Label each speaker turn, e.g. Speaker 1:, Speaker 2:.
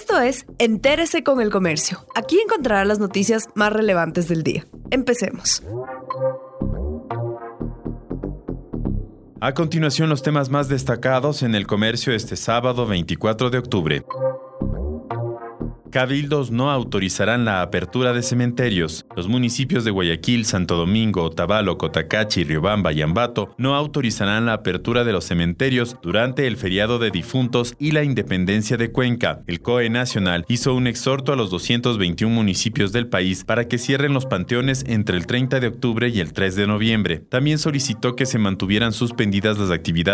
Speaker 1: Esto es Entérese con el Comercio. Aquí encontrará las noticias más relevantes del día. Empecemos.
Speaker 2: A continuación, los temas más destacados en el comercio este sábado 24 de octubre. Cabildos no autorizarán la apertura de cementerios. Los municipios de Guayaquil, Santo Domingo, Otavalo, Cotacachi, Riobamba y Ambato no autorizarán la apertura de los cementerios durante el feriado de difuntos y la independencia de Cuenca. El COE Nacional hizo un exhorto a los 221 municipios del país para que cierren los panteones entre el 30 de octubre y el 3 de noviembre. También solicitó que se mantuvieran suspendidas las actividades